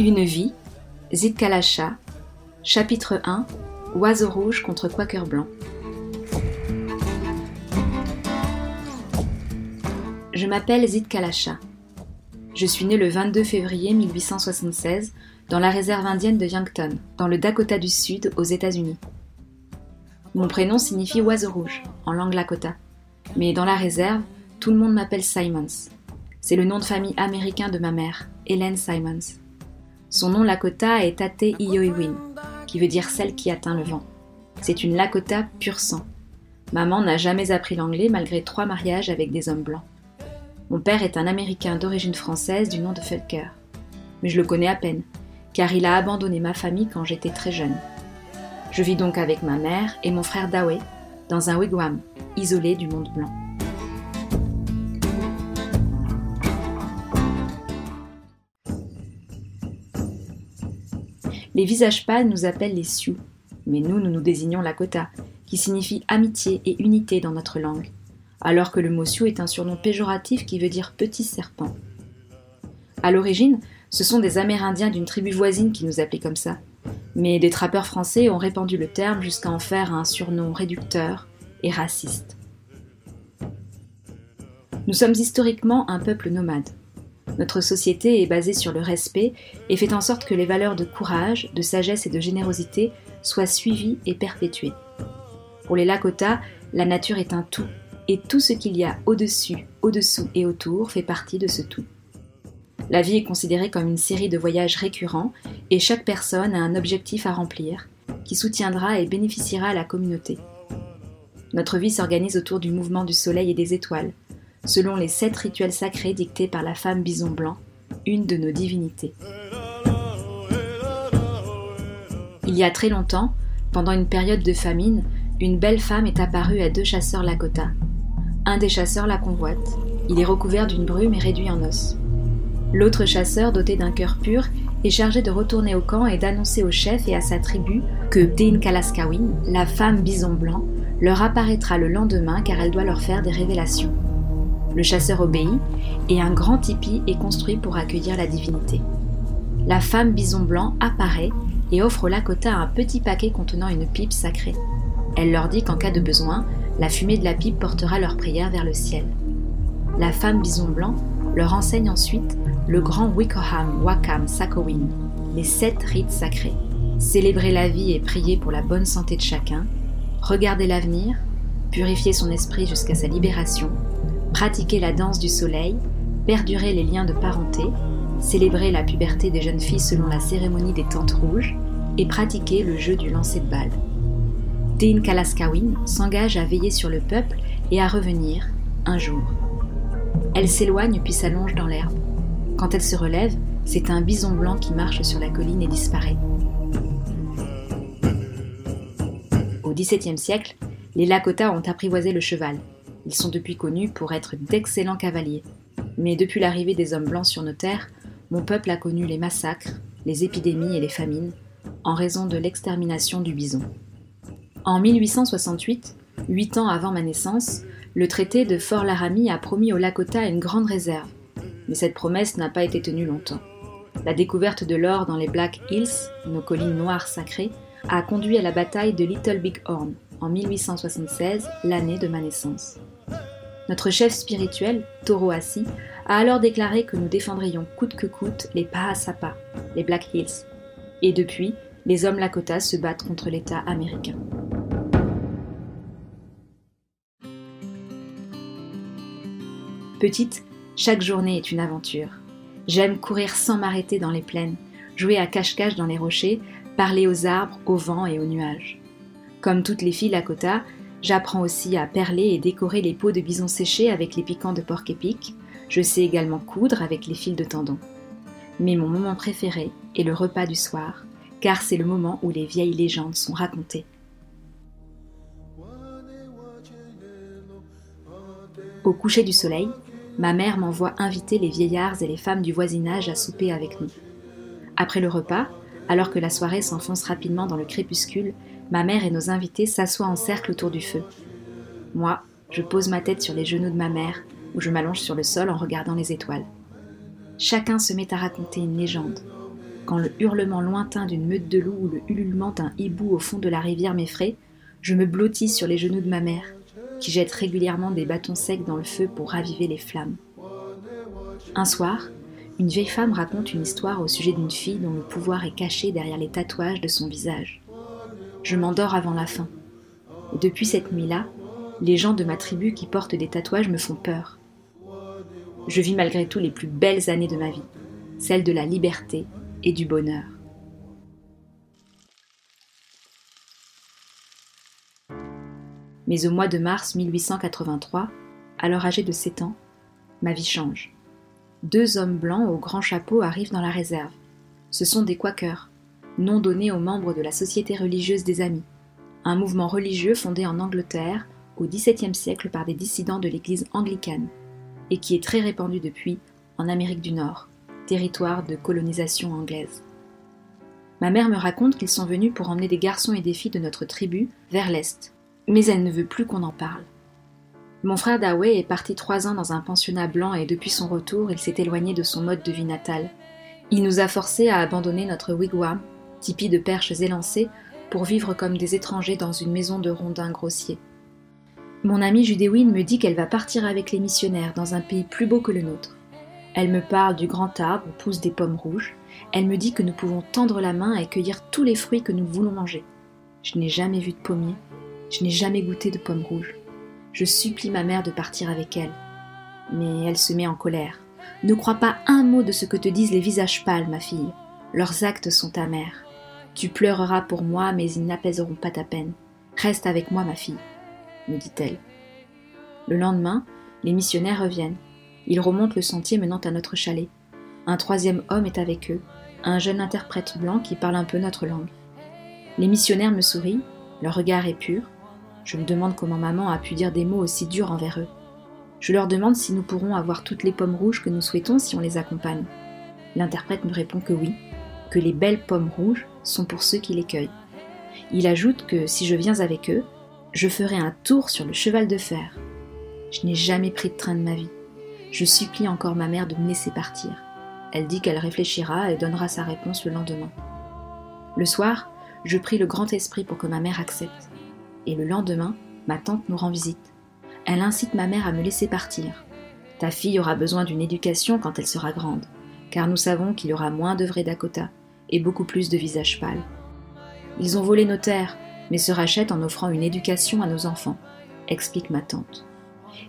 Une vie, Zitkalacha, chapitre 1, Oiseau rouge contre Quaker blanc. Je m'appelle Zitkalacha. Je suis né le 22 février 1876 dans la réserve indienne de Yankton, dans le Dakota du Sud, aux États-Unis. Mon prénom signifie oiseau rouge, en langue lakota. Mais dans la réserve, tout le monde m'appelle Simons. C'est le nom de famille américain de ma mère, Helen Simons. Son nom lakota est Tate Ioiwin, qui veut dire celle qui atteint le vent. C'est une lakota pur sang. Maman n'a jamais appris l'anglais malgré trois mariages avec des hommes blancs. Mon père est un Américain d'origine française du nom de Felker. Mais je le connais à peine, car il a abandonné ma famille quand j'étais très jeune. Je vis donc avec ma mère et mon frère Dawei dans un wigwam, isolé du monde blanc. Les visages pâles nous appellent les Sioux, mais nous, nous nous désignons Lakota, qui signifie amitié et unité dans notre langue, alors que le mot Sioux est un surnom péjoratif qui veut dire petit serpent. À l'origine, ce sont des Amérindiens d'une tribu voisine qui nous appelaient comme ça, mais des trappeurs français ont répandu le terme jusqu'à en faire un surnom réducteur et raciste. Nous sommes historiquement un peuple nomade. Notre société est basée sur le respect et fait en sorte que les valeurs de courage, de sagesse et de générosité soient suivies et perpétuées. Pour les Lakota, la nature est un tout, et tout ce qu'il y a au-dessus, au-dessous et autour fait partie de ce tout. La vie est considérée comme une série de voyages récurrents et chaque personne a un objectif à remplir qui soutiendra et bénéficiera à la communauté. Notre vie s'organise autour du mouvement du soleil et des étoiles, selon les sept rituels sacrés dictés par la femme bison blanc, une de nos divinités. Il y a très longtemps, pendant une période de famine, une belle femme est apparue à deux chasseurs Lakota. Un des chasseurs la convoite. Il est recouvert d'une brume et réduit en os. L'autre chasseur, doté d'un cœur pur, est chargé de retourner au camp et d'annoncer au chef et à sa tribu que Dean Kalaskawin, la femme bison blanc, leur apparaîtra le lendemain car elle doit leur faire des révélations. Le chasseur obéit et un grand tipi est construit pour accueillir la divinité. La femme bison blanc apparaît et offre Lakota un petit paquet contenant une pipe sacrée. Elle leur dit qu'en cas de besoin, la fumée de la pipe portera leur prière vers le ciel. La femme bison blanc leur enseigne ensuite le grand Wikoham Wakam Sakowin, les sept rites sacrés. Célébrer la vie et prier pour la bonne santé de chacun, regarder l'avenir, purifier son esprit jusqu'à sa libération, pratiquer la danse du soleil, perdurer les liens de parenté, célébrer la puberté des jeunes filles selon la cérémonie des tentes rouges et pratiquer le jeu du lancer de balles. Dean Kalaskawin s'engage à veiller sur le peuple et à revenir, un jour. Elle s'éloigne puis s'allonge dans l'herbe. Quand elle se relève, c'est un bison blanc qui marche sur la colline et disparaît. Au XVIIe siècle, les Lakota ont apprivoisé le cheval. Ils sont depuis connus pour être d'excellents cavaliers. Mais depuis l'arrivée des hommes blancs sur nos terres, mon peuple a connu les massacres, les épidémies et les famines, en raison de l'extermination du bison. En 1868, huit ans avant ma naissance, le traité de Fort Laramie a promis aux Lakota une grande réserve, mais cette promesse n'a pas été tenue longtemps. La découverte de l'or dans les Black Hills, nos collines noires sacrées, a conduit à la bataille de Little Big Horn en 1876, l'année de ma naissance. Notre chef spirituel, Toro Assi, a alors déclaré que nous défendrions coûte que coûte les Pahasapa, les Black Hills. Et depuis, les hommes Lakota se battent contre l'État américain. Petite, chaque journée est une aventure. J'aime courir sans m'arrêter dans les plaines, jouer à cache-cache dans les rochers, parler aux arbres, au vent et aux nuages. Comme toutes les filles Lakota, j'apprends aussi à perler et décorer les peaux de bison séchés avec les piquants de porc épic. Je sais également coudre avec les fils de tendons. Mais mon moment préféré est le repas du soir, car c'est le moment où les vieilles légendes sont racontées. Au coucher du soleil, ma mère m'envoie inviter les vieillards et les femmes du voisinage à souper avec nous. Après le repas, alors que la soirée s'enfonce rapidement dans le crépuscule, ma mère et nos invités s'assoient en cercle autour du feu. Moi, je pose ma tête sur les genoux de ma mère, ou je m'allonge sur le sol en regardant les étoiles. Chacun se met à raconter une légende. quand le hurlement lointain d'une meute de loups ou le ululement d'un hibou au fond de la rivière m'effraie, je me blottis sur les genoux de ma mère, qui jette régulièrement des bâtons secs dans le feu pour raviver les flammes. Un soir, une vieille femme raconte une histoire au sujet d'une fille dont le pouvoir est caché derrière les tatouages de son visage. Je m'endors avant la fin. Depuis cette nuit-là, les gens de ma tribu qui portent des tatouages me font peur. Je vis malgré tout les plus belles années de ma vie, celles de la liberté et du bonheur. Mais au mois de mars 1883, alors âgé de 7 ans, ma vie change. Deux hommes blancs au grand chapeau arrivent dans la réserve. Ce sont des Quakers, nom donné aux membres de la Société religieuse des Amis, un mouvement religieux fondé en Angleterre au XVIIe siècle par des dissidents de l'Église anglicane, et qui est très répandu depuis en Amérique du Nord, territoire de colonisation anglaise. Ma mère me raconte qu'ils sont venus pour emmener des garçons et des filles de notre tribu vers l'Est, mais elle ne veut plus qu'on en parle. Mon frère Dawei est parti trois ans dans un pensionnat blanc et depuis son retour, il s'est éloigné de son mode de vie natal. Il nous a forcés à abandonner notre wigwam, tipi de perches élancées, pour vivre comme des étrangers dans une maison de rondins grossiers. Mon amie Judéwine me dit qu'elle va partir avec les missionnaires dans un pays plus beau que le nôtre. Elle me parle du grand arbre où poussent des pommes rouges. Elle me dit que nous pouvons tendre la main et cueillir tous les fruits que nous voulons manger. Je n'ai jamais vu de pommier. Je n'ai jamais goûté de pommes rouges. Je supplie ma mère de partir avec elle. Mais elle se met en colère. Ne crois pas un mot de ce que te disent les visages pâles, ma fille. Leurs actes sont amers. Tu pleureras pour moi, mais ils n'apaiseront pas ta peine. Reste avec moi, ma fille, me dit-elle. Le lendemain, les missionnaires reviennent. Ils remontent le sentier menant à notre chalet. Un troisième homme est avec eux, un jeune interprète blanc qui parle un peu notre langue. Les missionnaires me sourient, leur regard est pur. Je me demande comment maman a pu dire des mots aussi durs envers eux. Je leur demande si nous pourrons avoir toutes les pommes rouges que nous souhaitons si on les accompagne. L'interprète me répond que oui, que les belles pommes rouges sont pour ceux qui les cueillent. Il ajoute que si je viens avec eux, je ferai un tour sur le cheval de fer. Je n'ai jamais pris de train de ma vie. Je supplie encore ma mère de me laisser partir. Elle dit qu'elle réfléchira et donnera sa réponse le lendemain. Le soir, je prie le grand esprit pour que ma mère accepte. Et le lendemain, ma tante nous rend visite. Elle incite ma mère à me laisser partir. Ta fille aura besoin d'une éducation quand elle sera grande, car nous savons qu'il y aura moins de vrais Dakota et beaucoup plus de visages pâles. Ils ont volé nos terres, mais se rachètent en offrant une éducation à nos enfants, explique ma tante.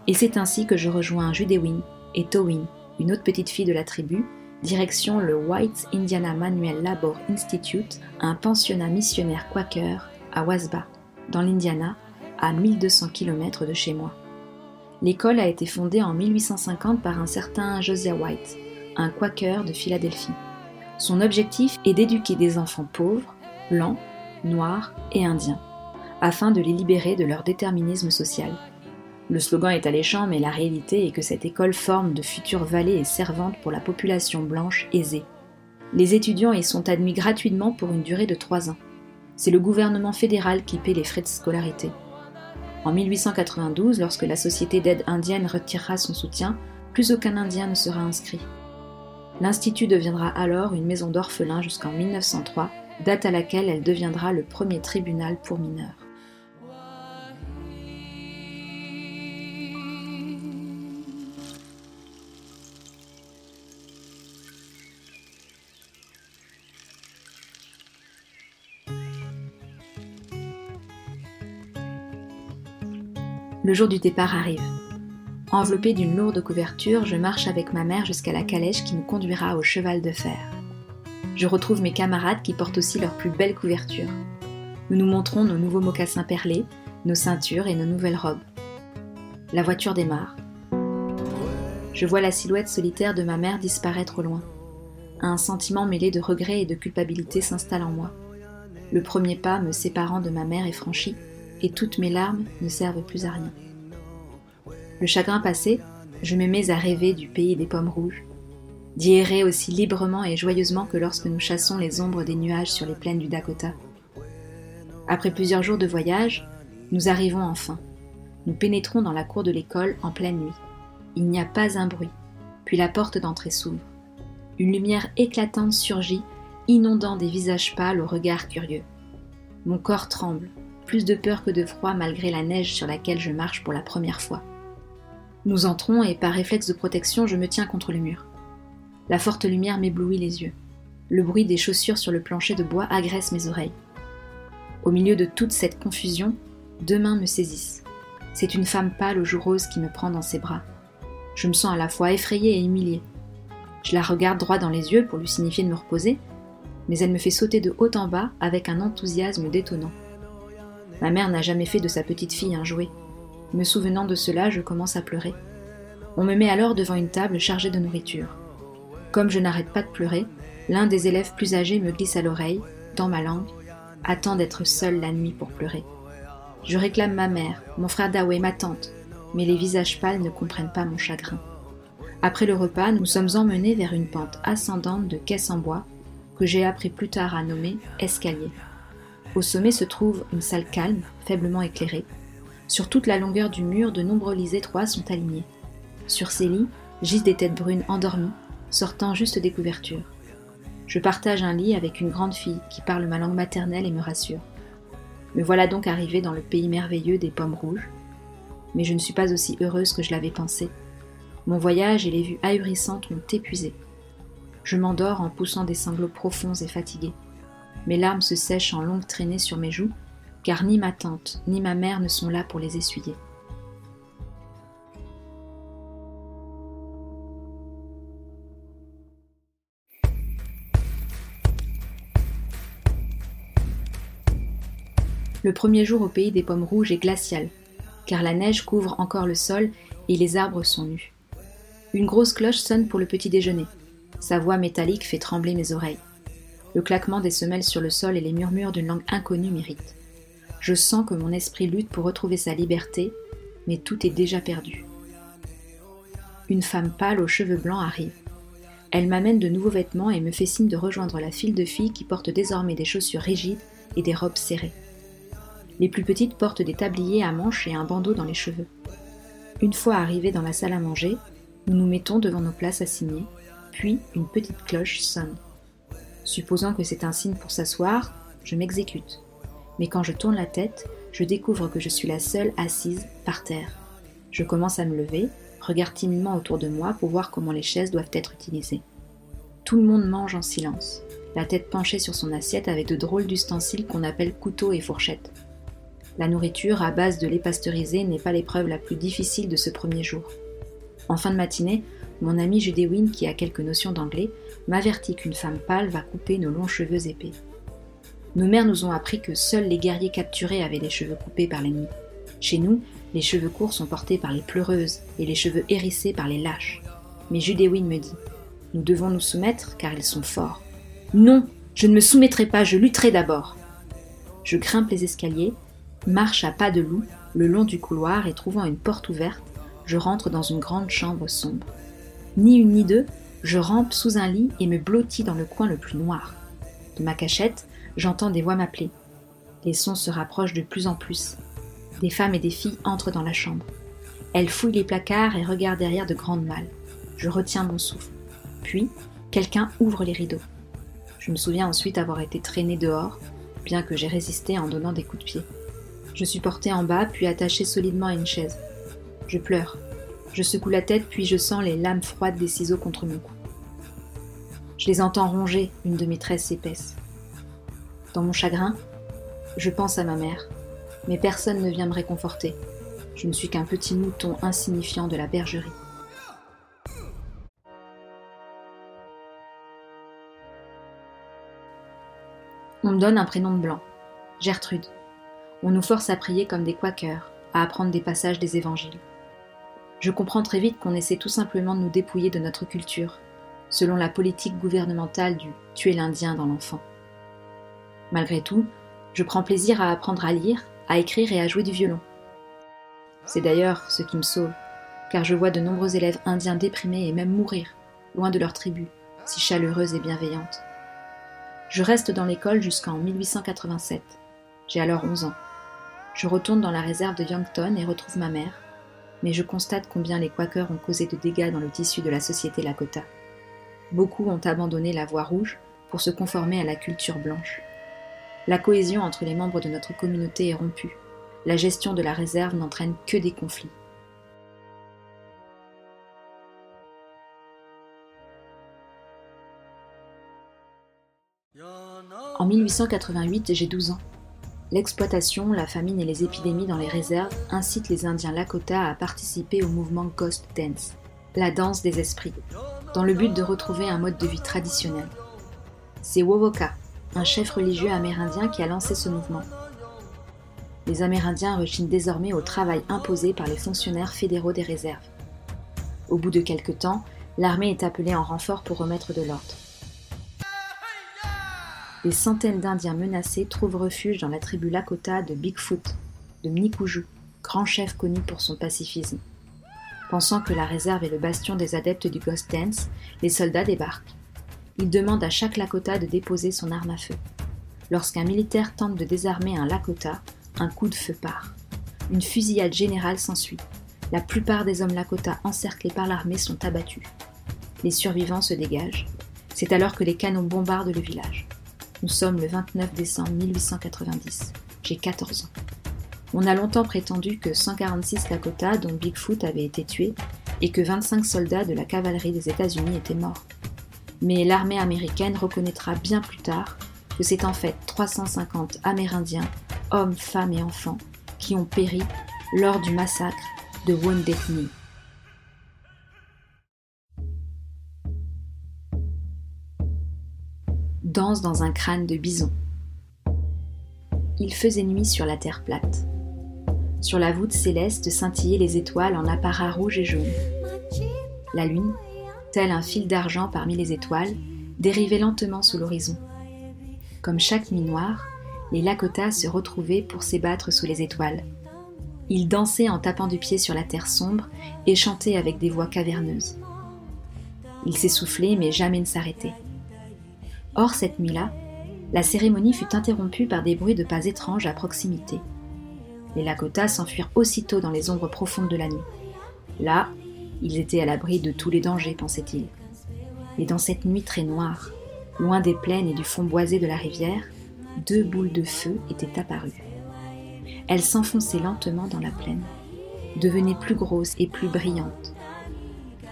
Et c'est ainsi que je rejoins Judewin et Towin, une autre petite fille de la tribu, direction le White Indiana Manuel Labor Institute, un pensionnat missionnaire quaker à Wasba, dans l'Indiana, à 1200 km de chez moi. L'école a été fondée en 1850 par un certain Josiah White, un quaker de Philadelphie. Son objectif est d'éduquer des enfants pauvres, blancs, noirs et indiens, afin de les libérer de leur déterminisme social. Le slogan est alléchant, mais la réalité est que cette école forme de futures vallées et servantes pour la population blanche aisée. Les étudiants y sont admis gratuitement pour une durée de trois ans. C'est le gouvernement fédéral qui paie les frais de scolarité. En 1892, lorsque la Société d'aide indienne retirera son soutien, plus aucun Indien ne sera inscrit. L'Institut deviendra alors une maison d'orphelins jusqu'en 1903, date à laquelle elle deviendra le premier tribunal pour mineurs. Le jour du départ arrive. Enveloppé d'une lourde couverture, je marche avec ma mère jusqu'à la calèche qui nous conduira au cheval de fer. Je retrouve mes camarades qui portent aussi leurs plus belles couvertures. Nous nous montrons nos nouveaux mocassins perlés, nos ceintures et nos nouvelles robes. La voiture démarre. Je vois la silhouette solitaire de ma mère disparaître au loin. Un sentiment mêlé de regret et de culpabilité s'installe en moi. Le premier pas me séparant de ma mère est franchi et toutes mes larmes ne servent plus à rien. Le chagrin passé, je me mets à rêver du pays des pommes rouges, d'y errer aussi librement et joyeusement que lorsque nous chassons les ombres des nuages sur les plaines du Dakota. Après plusieurs jours de voyage, nous arrivons enfin. Nous pénétrons dans la cour de l'école en pleine nuit. Il n'y a pas un bruit, puis la porte d'entrée s'ouvre. Une lumière éclatante surgit, inondant des visages pâles aux regards curieux. Mon corps tremble, plus de peur que de froid malgré la neige sur laquelle je marche pour la première fois. Nous entrons et par réflexe de protection, je me tiens contre le mur. La forte lumière m'éblouit les yeux. Le bruit des chaussures sur le plancher de bois agresse mes oreilles. Au milieu de toute cette confusion, deux mains me saisissent. C'est une femme pâle aux joues roses qui me prend dans ses bras. Je me sens à la fois effrayée et humiliée. Je la regarde droit dans les yeux pour lui signifier de me reposer, mais elle me fait sauter de haut en bas avec un enthousiasme détonnant. Ma mère n'a jamais fait de sa petite fille un jouet. Me souvenant de cela, je commence à pleurer. On me met alors devant une table chargée de nourriture. Comme je n'arrête pas de pleurer, l'un des élèves plus âgés me glisse à l'oreille, dans ma langue, Attends d'être seule la nuit pour pleurer. Je réclame ma mère, mon frère Dawei, ma tante, mais les visages pâles ne comprennent pas mon chagrin. Après le repas, nous sommes emmenés vers une pente ascendante de caisses en bois que j'ai appris plus tard à nommer escalier. Au sommet se trouve une salle calme, faiblement éclairée. Sur toute la longueur du mur, de nombreux lits étroits sont alignés. Sur ces lits gisent des têtes brunes endormies, sortant juste des couvertures. Je partage un lit avec une grande fille qui parle ma langue maternelle et me rassure. Me voilà donc arrivée dans le pays merveilleux des pommes rouges. Mais je ne suis pas aussi heureuse que je l'avais pensé. Mon voyage et les vues ahurissantes m'ont épuisée. Je m'endors en poussant des sanglots profonds et fatigués. Mes larmes se sèchent en longues traînées sur mes joues, car ni ma tante ni ma mère ne sont là pour les essuyer. Le premier jour au pays des pommes rouges est glacial, car la neige couvre encore le sol et les arbres sont nus. Une grosse cloche sonne pour le petit déjeuner. Sa voix métallique fait trembler mes oreilles. Le claquement des semelles sur le sol et les murmures d'une langue inconnue m'irritent. Je sens que mon esprit lutte pour retrouver sa liberté, mais tout est déjà perdu. Une femme pâle aux cheveux blancs arrive. Elle m'amène de nouveaux vêtements et me fait signe de rejoindre la file de filles qui portent désormais des chaussures rigides et des robes serrées. Les plus petites portent des tabliers à manches et un bandeau dans les cheveux. Une fois arrivés dans la salle à manger, nous nous mettons devant nos places assignées, puis une petite cloche sonne. Supposant que c'est un signe pour s'asseoir, je m'exécute. Mais quand je tourne la tête, je découvre que je suis la seule assise par terre. Je commence à me lever, regarde timidement autour de moi pour voir comment les chaises doivent être utilisées. Tout le monde mange en silence, la tête penchée sur son assiette avec de drôles d'ustensiles qu'on appelle couteaux et fourchettes. La nourriture à base de lait pasteurisé n'est pas l'épreuve la plus difficile de ce premier jour. En fin de matinée, mon ami Judéwin, qui a quelques notions d'anglais, m'avertit qu'une femme pâle va couper nos longs cheveux épais. Nos mères nous ont appris que seuls les guerriers capturés avaient les cheveux coupés par l'ennemi. Chez nous, les cheveux courts sont portés par les pleureuses et les cheveux hérissés par les lâches. Mais Judéwin me dit Nous devons nous soumettre car ils sont forts. Non, je ne me soumettrai pas, je lutterai d'abord. Je grimpe les escaliers, marche à pas de loup le long du couloir et trouvant une porte ouverte, je rentre dans une grande chambre sombre. Ni une ni deux, je rampe sous un lit et me blottis dans le coin le plus noir. De ma cachette, j'entends des voix m'appeler. Les sons se rapprochent de plus en plus. Des femmes et des filles entrent dans la chambre. Elles fouillent les placards et regardent derrière de grandes malles. Je retiens mon souffle. Puis, quelqu'un ouvre les rideaux. Je me souviens ensuite avoir été traînée dehors, bien que j'ai résisté en donnant des coups de pied. Je suis portée en bas, puis attachée solidement à une chaise. Je pleure. Je secoue la tête, puis je sens les lames froides des ciseaux contre mon cou. Je les entends ronger une de mes tresses épaisses. Dans mon chagrin, je pense à ma mère, mais personne ne vient me réconforter. Je ne suis qu'un petit mouton insignifiant de la bergerie. On me donne un prénom de blanc, Gertrude on nous force à prier comme des quakers, à apprendre des passages des évangiles. Je comprends très vite qu'on essaie tout simplement de nous dépouiller de notre culture, selon la politique gouvernementale du tuer l'Indien dans l'enfant. Malgré tout, je prends plaisir à apprendre à lire, à écrire et à jouer du violon. C'est d'ailleurs ce qui me sauve, car je vois de nombreux élèves indiens déprimés et même mourir, loin de leur tribu, si chaleureuse et bienveillante. Je reste dans l'école jusqu'en 1887. J'ai alors 11 ans. Je retourne dans la réserve de Yankton et retrouve ma mère, mais je constate combien les Quakers ont causé de dégâts dans le tissu de la société Lakota. Beaucoup ont abandonné la voie rouge pour se conformer à la culture blanche. La cohésion entre les membres de notre communauté est rompue. La gestion de la réserve n'entraîne que des conflits. En 1888, j'ai 12 ans. L'exploitation, la famine et les épidémies dans les réserves incitent les Indiens Lakota à participer au mouvement Ghost Dance, la danse des esprits, dans le but de retrouver un mode de vie traditionnel. C'est Wovoka, un chef religieux amérindien qui a lancé ce mouvement. Les Amérindiens rechignent désormais au travail imposé par les fonctionnaires fédéraux des réserves. Au bout de quelque temps, l'armée est appelée en renfort pour remettre de l'ordre des centaines d'Indiens menacés trouvent refuge dans la tribu Lakota de Bigfoot, de Mnikuju, grand chef connu pour son pacifisme. Pensant que la réserve est le bastion des adeptes du Ghost Dance, les soldats débarquent. Ils demandent à chaque Lakota de déposer son arme à feu. Lorsqu'un militaire tente de désarmer un Lakota, un coup de feu part. Une fusillade générale s'ensuit. La plupart des hommes Lakota encerclés par l'armée sont abattus. Les survivants se dégagent. C'est alors que les canons bombardent le village. Nous sommes le 29 décembre 1890. J'ai 14 ans. On a longtemps prétendu que 146 Lakota, dont Bigfoot, avaient été tués et que 25 soldats de la cavalerie des États-Unis étaient morts. Mais l'armée américaine reconnaîtra bien plus tard que c'est en fait 350 Amérindiens, hommes, femmes et enfants, qui ont péri lors du massacre de Wounded danse dans un crâne de bison. Il faisait nuit sur la terre plate. Sur la voûte céleste scintillaient les étoiles en apparat rouge et jaune. La lune, tel un fil d'argent parmi les étoiles, dérivait lentement sous l'horizon. Comme chaque nuit noire, les Lakota se retrouvaient pour s'ébattre sous les étoiles. Ils dansaient en tapant du pied sur la terre sombre et chantaient avec des voix caverneuses. Ils s'essoufflaient mais jamais ne s'arrêtaient. Or, cette nuit-là, la cérémonie fut interrompue par des bruits de pas étranges à proximité. Les Lakota s'enfuirent aussitôt dans les ombres profondes de la nuit. Là, ils étaient à l'abri de tous les dangers, pensait-il. Mais dans cette nuit très noire, loin des plaines et du fond boisé de la rivière, deux boules de feu étaient apparues. Elles s'enfonçaient lentement dans la plaine, devenaient plus grosses et plus brillantes.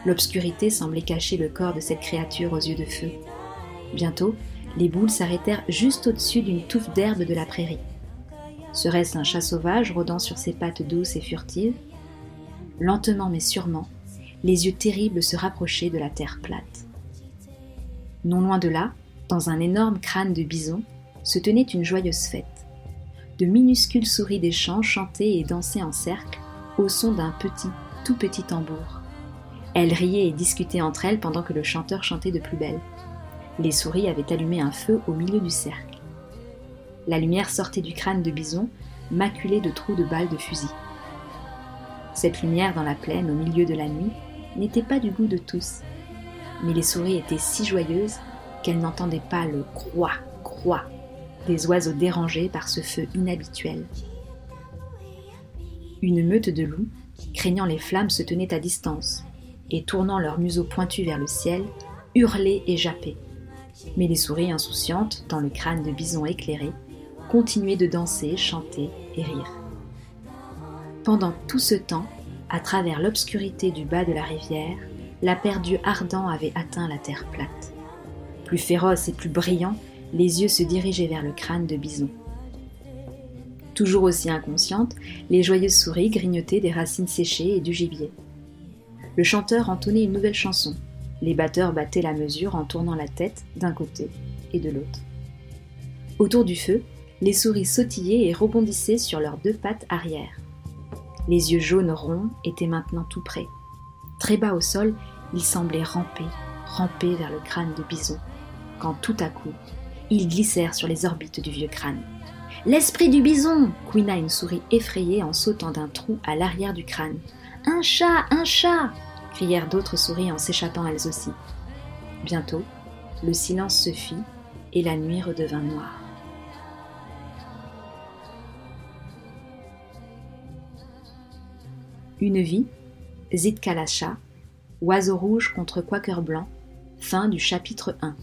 L'obscurité semblait cacher le corps de cette créature aux yeux de feu, Bientôt, les boules s'arrêtèrent juste au-dessus d'une touffe d'herbe de la prairie. Serait-ce un chat sauvage rôdant sur ses pattes douces et furtives? Lentement mais sûrement, les yeux terribles se rapprochaient de la terre plate. Non loin de là, dans un énorme crâne de bison, se tenait une joyeuse fête. De minuscules souris des champs chantaient et dansaient en cercle au son d'un petit, tout petit tambour. Elles riaient et discutaient entre elles pendant que le chanteur chantait de plus belle les souris avaient allumé un feu au milieu du cercle. La lumière sortait du crâne de bison, maculé de trous de balles de fusil. Cette lumière dans la plaine au milieu de la nuit n'était pas du goût de tous, mais les souris étaient si joyeuses qu'elles n'entendaient pas le croix, croix des oiseaux dérangés par ce feu inhabituel. Une meute de loups, craignant les flammes, se tenait à distance, et tournant leur museau pointu vers le ciel, hurlaient et jappaient. Mais les souris insouciantes, dans le crâne de bison éclairé, continuaient de danser, chanter et rire. Pendant tout ce temps, à travers l'obscurité du bas de la rivière, la perdue ardent avait atteint la terre plate. Plus féroce et plus brillant, les yeux se dirigeaient vers le crâne de bison. Toujours aussi inconscientes, les joyeuses souris grignotaient des racines séchées et du gibier. Le chanteur entonnait une nouvelle chanson, les batteurs battaient la mesure en tournant la tête d'un côté et de l'autre. Autour du feu, les souris sautillaient et rebondissaient sur leurs deux pattes arrière. Les yeux jaunes ronds étaient maintenant tout près. Très bas au sol, ils semblaient ramper, ramper vers le crâne de bison, quand tout à coup, ils glissèrent sur les orbites du vieux crâne. L'esprit du bison couina une souris effrayée en sautant d'un trou à l'arrière du crâne. Un chat, un chat crièrent d'autres souris en s'échappant elles aussi. Bientôt, le silence se fit et la nuit redevint noire. Une vie, Zitkalasha, oiseau rouge contre quaker blanc, fin du chapitre 1.